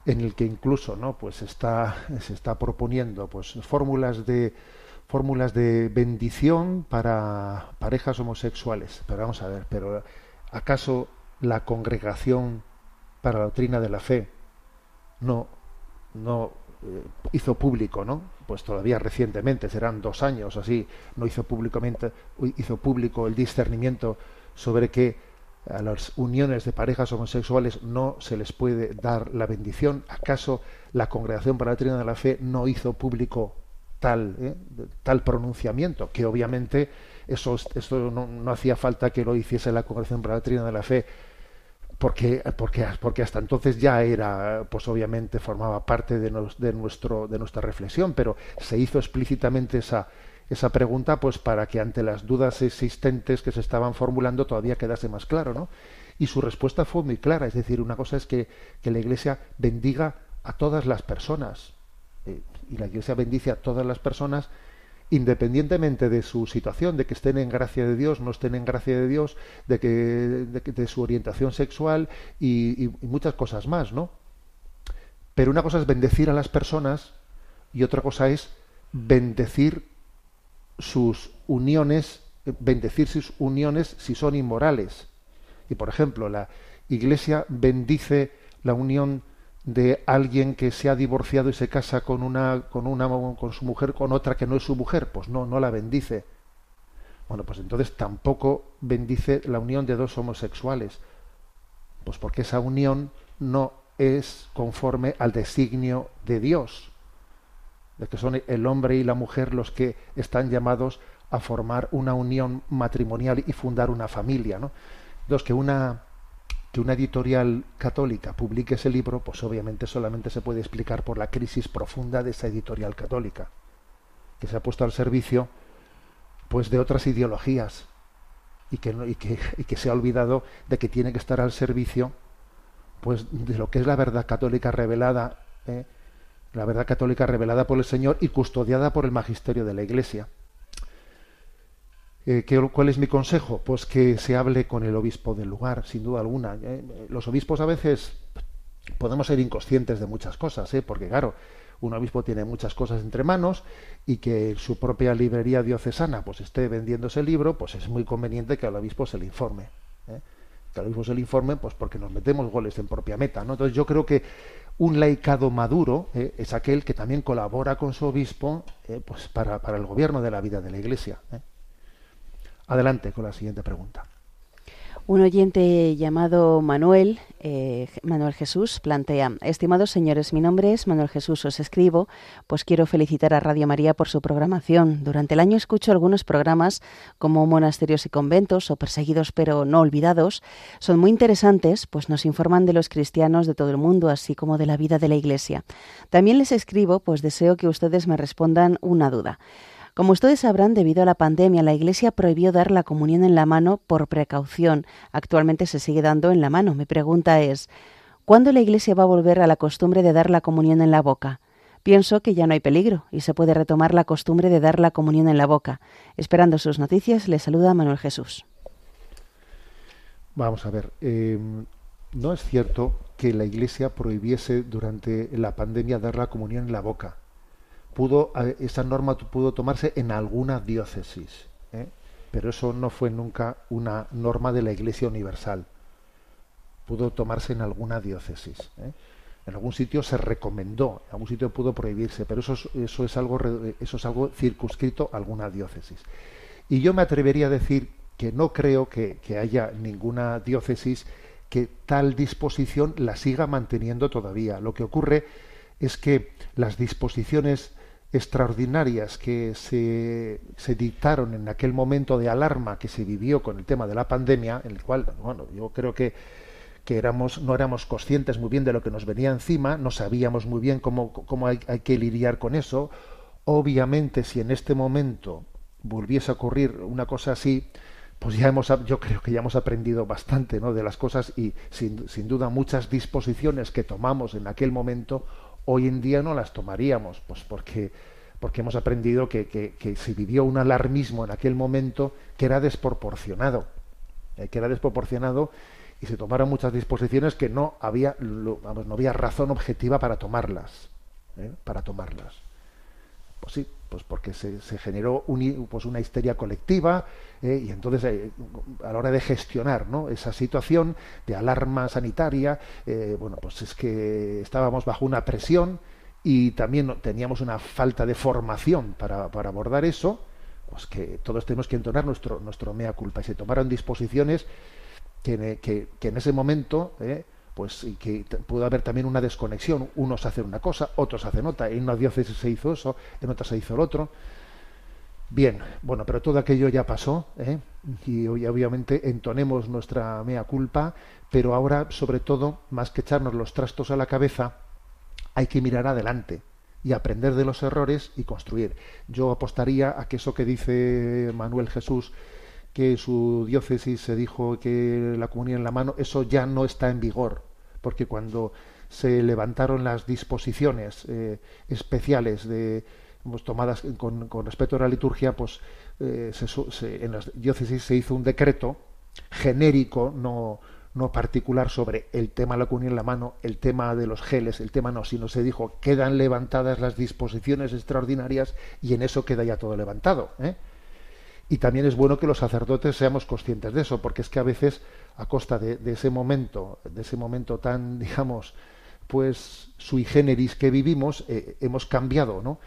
en el que incluso no pues está se está proponiendo pues fórmulas de fórmulas de bendición para parejas homosexuales. Pero vamos a ver pero acaso la congregación para la doctrina de la fe no no eh, hizo público no pues todavía recientemente serán dos años así no hizo públicamente hizo público el discernimiento sobre que a las uniones de parejas homosexuales no se les puede dar la bendición. ¿Acaso la Congregación para la Doctrina de la Fe no hizo público tal, eh, tal pronunciamiento? Que obviamente eso, eso no, no, hacía falta que lo hiciese la Congregación para la Doctrina de la Fe, porque, porque, porque hasta entonces ya era, pues obviamente formaba parte de, nos, de, nuestro, de nuestra reflexión, pero se hizo explícitamente esa, esa pregunta pues para que ante las dudas existentes que se estaban formulando todavía quedase más claro, ¿no? Y su respuesta fue muy clara, es decir, una cosa es que, que la Iglesia bendiga a todas las personas, eh, y la Iglesia bendice a todas las personas independientemente de su situación, de que estén en gracia de Dios, no estén en gracia de Dios, de que de, su orientación sexual y, y muchas cosas más, ¿no? Pero una cosa es bendecir a las personas y otra cosa es bendecir sus uniones, bendecir sus uniones si son inmorales. Y por ejemplo, la Iglesia bendice la unión de alguien que se ha divorciado y se casa con una con una con su mujer con otra que no es su mujer, pues no no la bendice. Bueno, pues entonces tampoco bendice la unión de dos homosexuales. Pues porque esa unión no es conforme al designio de Dios. De que son el hombre y la mujer los que están llamados a formar una unión matrimonial y fundar una familia, ¿no? Entonces, que una que una editorial católica publique ese libro, pues obviamente solamente se puede explicar por la crisis profunda de esa editorial católica, que se ha puesto al servicio pues de otras ideologías y que, y que, y que se ha olvidado de que tiene que estar al servicio pues de lo que es la verdad católica revelada, ¿eh? La verdad católica revelada por el Señor y custodiada por el magisterio de la Iglesia. Eh, ¿qué- ¿Cuál es mi consejo? Pues que se hable con el obispo del lugar, sin duda alguna. ¿eh? Los obispos a veces podemos ser inconscientes de muchas cosas, ¿eh? porque claro, un obispo tiene muchas cosas entre manos y que su propia librería diocesana pues esté vendiendo ese libro, pues es muy conveniente que al obispo se le informe. ¿eh? Que al obispo se le informe, pues porque nos metemos goles en propia meta. Entonces yo creo que un laicado maduro ¿eh? es aquel que también colabora con su obispo ¿eh? pues para, para el gobierno de la vida de la Iglesia. ¿eh? Adelante con la siguiente pregunta. Un oyente llamado Manuel, eh, Manuel Jesús, plantea, estimados señores, mi nombre es Manuel Jesús, os escribo, pues quiero felicitar a Radio María por su programación. Durante el año escucho algunos programas como Monasterios y Conventos o Perseguidos pero no olvidados. Son muy interesantes, pues nos informan de los cristianos de todo el mundo, así como de la vida de la Iglesia. También les escribo, pues deseo que ustedes me respondan una duda. Como ustedes sabrán, debido a la pandemia, la Iglesia prohibió dar la comunión en la mano por precaución. Actualmente se sigue dando en la mano. Mi pregunta es, ¿cuándo la Iglesia va a volver a la costumbre de dar la comunión en la boca? Pienso que ya no hay peligro y se puede retomar la costumbre de dar la comunión en la boca. Esperando sus noticias, le saluda Manuel Jesús. Vamos a ver, eh, no es cierto que la Iglesia prohibiese durante la pandemia dar la comunión en la boca. Pudo, eh, esa norma pudo tomarse en alguna diócesis, ¿eh? pero eso no fue nunca una norma de la Iglesia universal. Pudo tomarse en alguna diócesis. ¿eh? En algún sitio se recomendó, en algún sitio pudo prohibirse, pero eso es, eso es algo eso es algo circunscrito a alguna diócesis. Y yo me atrevería a decir que no creo que, que haya ninguna diócesis que tal disposición la siga manteniendo todavía. Lo que ocurre es que las disposiciones extraordinarias que se, se dictaron en aquel momento de alarma que se vivió con el tema de la pandemia, en el cual, bueno, yo creo que, que éramos, no éramos conscientes muy bien de lo que nos venía encima, no sabíamos muy bien cómo, cómo hay, hay que lidiar con eso. Obviamente, si en este momento volviese a ocurrir una cosa así, pues ya hemos, yo creo que ya hemos aprendido bastante ¿no? de las cosas y sin, sin duda muchas disposiciones que tomamos en aquel momento hoy en día no las tomaríamos, pues porque, porque hemos aprendido que, que, se vivió un alarmismo en aquel momento que era desproporcionado, eh, que era desproporcionado y se tomaron muchas disposiciones que no había, vamos, no había razón objetiva para tomarlas, ¿eh? para tomarlas. Pues sí, pues porque se, generó pues una histeria colectiva eh, y entonces eh, a la hora de gestionar esa situación de alarma sanitaria, eh, bueno, pues es que estábamos bajo una presión y también teníamos una falta de formación para, abordar eso, pues que todos tenemos que entonar nuestro, nuestro mea culpa. Y se tomaron disposiciones que, en- ese momento pues y que pudo haber también una desconexión unos hacen una cosa otros hacen otra en una diócesis se hizo eso en otra se hizo el otro bien bueno pero todo aquello ya pasó ¿eh? y hoy obviamente entonemos nuestra mea culpa pero ahora sobre todo más que echarnos los trastos a la cabeza hay que mirar adelante y aprender de los errores y construir. Yo apostaría a que eso que dice Manuel Jesús, que su diócesis se dijo que la comunión en la mano, eso ya no está en vigor, porque cuando se levantaron las disposiciones eh, especiales de pues, tomadas con, con respecto a la liturgia, pues eh, se en las diócesis se hizo un decreto genérico, no, no particular sobre el tema de la comunión en la mano, el tema de los geles, el tema no, sino se dijo quedan levantadas las disposiciones extraordinarias y en eso queda ya todo levantado. ¿eh? Y también es bueno que los sacerdotes seamos conscientes de eso, porque es que a veces, a costa de, ese momento, de ese momento tan, [LAUGHS] digamos, pues sui generis que vivimos, eh, hemos cambiado, ¿no?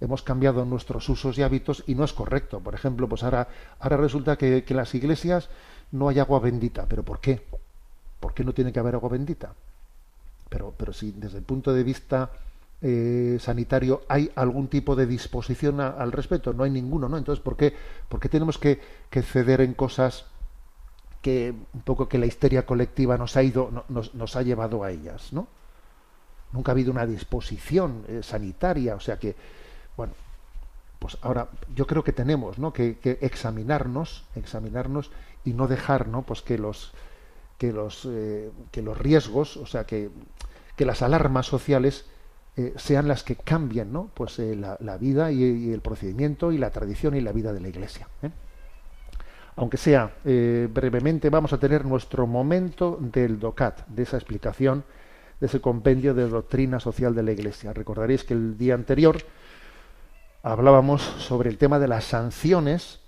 Hemos cambiado nuestros usos y hábitos y no es correcto. Por ejemplo, pues ahora, ahora resulta que, que en las iglesias no hay agua bendita. ¿Pero por qué? ¿Por qué no tiene que haber agua bendita? Pero, pero si desde el punto de vista eh, sanitario hay algún tipo de disposición a- al respecto? No hay ninguno, ¿no? Entonces, ¿por qué, por qué tenemos que, ceder en cosas que un poco que la histeria colectiva nos ha ido, no- nos, nos ha llevado a ellas, ¿no? Nunca ha habido una disposición eh, sanitaria, o sea que, bueno, pues ahora yo creo que tenemos, ¿no? Que, que examinarnos, examinarnos y no dejar, ¿no? Pues que los que los eh, que los riesgos, o sea que que las alarmas sociales eh, sean las que cambien, ¿no? Pues eh, la, vida y, el procedimiento y la tradición y la vida de la Iglesia. ¿eh? Aunque sea brevemente, vamos a tener nuestro momento del DOCAT, de esa explicación, de ese compendio de doctrina social de la Iglesia. Recordaréis que el día anterior hablábamos sobre el tema de las sanciones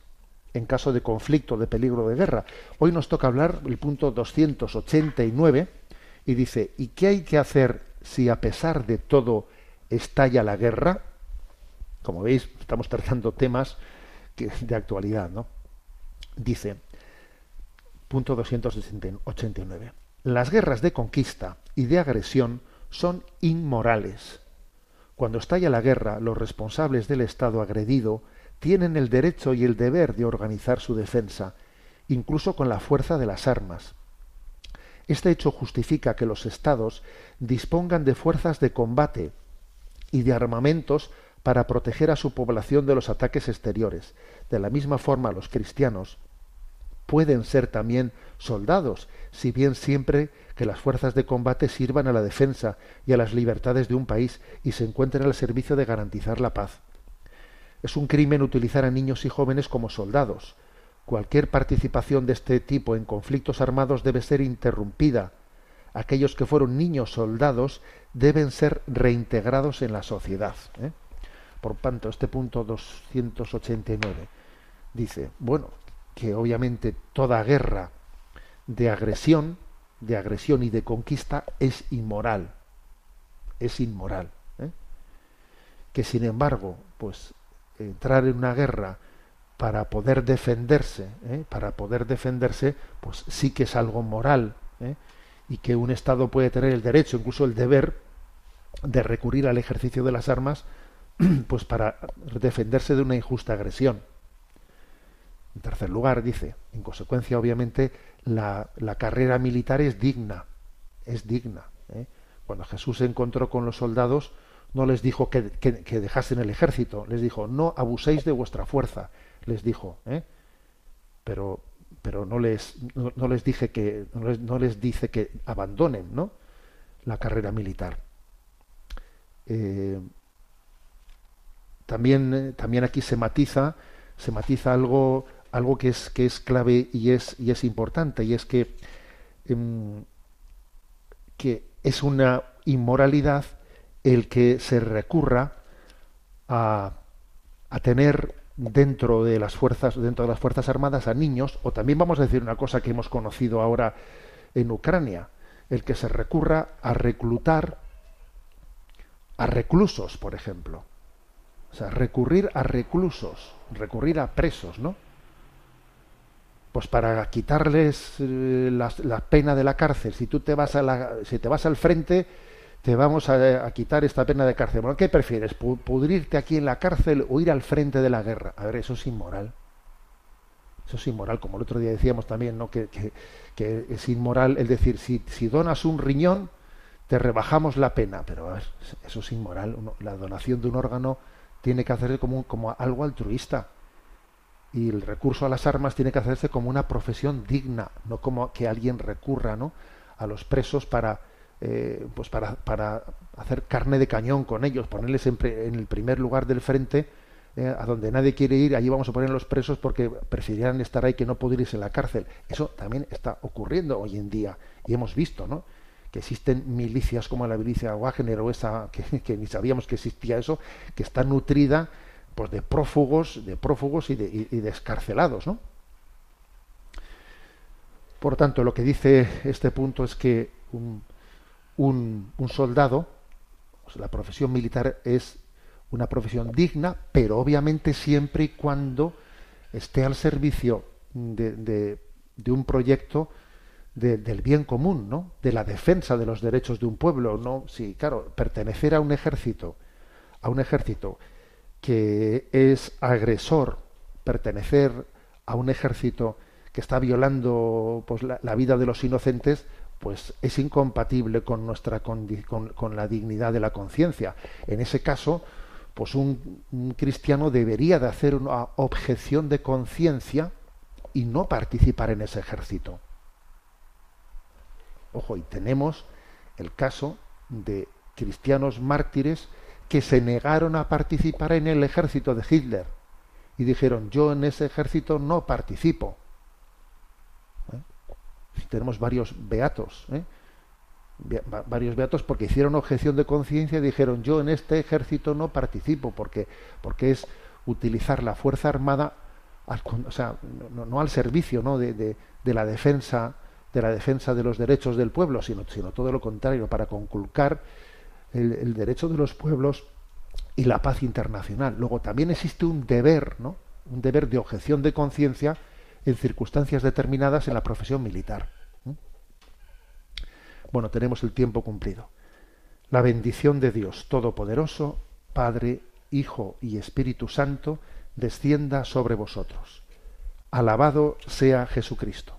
en caso de conflicto, de peligro de guerra. Hoy nos toca hablar el punto 289 y dice, ¿y qué hay que hacer si a pesar de todo estalla la guerra? Como veis, estamos tratando temas [LAUGHS] de actualidad, ¿no? Dice, punto 289. Las guerras de conquista y de agresión son inmorales. Cuando estalla la guerra, los responsables del Estado agredido tienen el derecho y el deber de organizar su defensa, incluso con la fuerza de las armas. Este hecho justifica que los Estados dispongan de fuerzas de combate y de armamentos para proteger a su población de los ataques exteriores. De la misma forma, los cristianos pueden ser también soldados, si bien siempre que las fuerzas de combate sirvan a la defensa y a las libertades de un país y se encuentren al servicio de garantizar la paz. Es un crimen utilizar a niños y jóvenes como soldados. Cualquier participación de este tipo en conflictos armados debe ser interrumpida. Aquellos que fueron niños soldados deben ser reintegrados en la sociedad. ¿eh? Por tanto, este punto 289 dice, bueno, que obviamente toda guerra de agresión, de agresión y de conquista es inmoral. Es inmoral. ¿eh? Que sin embargo, pues entrar en una guerra para poder defenderse, ¿eh? para poder defenderse, pues sí que es algo moral, ¿eh? y que un Estado puede tener el derecho, incluso el deber, de recurrir al ejercicio de las armas, [CLEARS THROAT] pues para defenderse de una injusta agresión. En tercer lugar, dice, en consecuencia, obviamente, la, la carrera militar es digna, es digna. ¿eh? Cuando Jesús se encontró con los soldados, no les dijo que, que- que dejasen el ejército, les dijo, no abuséis de vuestra fuerza, les dijo, ¿eh? pero, pero no les, no, no les dije que, no les, no les dice que abandonen, ¿no? la carrera militar. Eh, también, eh, también aquí se matiza, se matiza algo, algo que es, que es clave y es, y es importante, y es que, em, que es una inmoralidad el que se recurra a, a tener dentro de las fuerzas dentro de las fuerzas armadas a niños o también vamos a decir una cosa que hemos conocido ahora en Ucrania el que se recurra a reclutar a reclusos por ejemplo. O sea recurrir a reclusos recurrir a presos no pues para quitarles eh, la, la pena de la cárcel si tú te vas a la, si te vas al frente te vamos a, quitar esta pena de cárcel. Bueno, ¿qué prefieres? ¿Pu- ¿Pudrirte aquí en la cárcel o ir al frente de la guerra? A ver, eso es inmoral. Eso es inmoral, como el otro día decíamos también, ¿no? Que, es inmoral el decir, si, donas un riñón, te rebajamos la pena. Pero a ver, eso es inmoral. La donación de un órgano tiene que hacerse como, como algo altruista. Y el recurso a las armas tiene que hacerse como una profesión digna, no como que alguien recurra ¿no? a los presos para, eh, pues para, para hacer carne de cañón con ellos, ponerles en, en el primer lugar del frente, eh, a donde nadie quiere ir, allí vamos a poner los presos porque preferirán estar ahí que no pudrirse en la cárcel. Eso también está ocurriendo hoy en día y hemos visto, ¿no? que existen milicias como la milicia Wagner o esa que, ni sabíamos que existía eso, que está nutrida pues de prófugos, de prófugos y de, y de escarcelados, ¿no? Por tanto, lo que dice este punto es que un, un- un soldado, la profesión militar es una profesión digna, pero obviamente siempre y cuando esté al servicio de, de- un proyecto de- del bien común, ¿no? De la defensa de los derechos de un pueblo, ¿no? Sí, claro, pertenecer a un ejército, a un ejército que es agresor, pertenecer a un ejército que está violando pues, la vida de los inocentes, pues es incompatible con nuestra con, con la dignidad de la conciencia. En ese caso, pues un, un cristiano debería de hacer una objeción de conciencia y no participar en ese ejército. Ojo, y tenemos el caso de cristianos mártires que se negaron a participar en el ejército de Hitler y dijeron yo en ese ejército no participo. Tenemos varios beatos, ¿eh? Varios beatos porque hicieron objeción de conciencia y dijeron yo en este ejército no participo porque porque es utilizar la fuerza armada o sea, no, al servicio ¿no? De, de- de la defensa de la defensa de los derechos del pueblo sino, sino todo lo contrario para conculcar el, el derecho de los pueblos y la paz internacional. Luego también existe un deber, ¿no? Un deber de objeción de conciencia en circunstancias determinadas en la profesión militar. ¿eh? Bueno, tenemos el tiempo cumplido. La bendición de Dios Todopoderoso, Padre, Hijo y Espíritu Santo, descienda sobre vosotros. Alabado sea Jesucristo.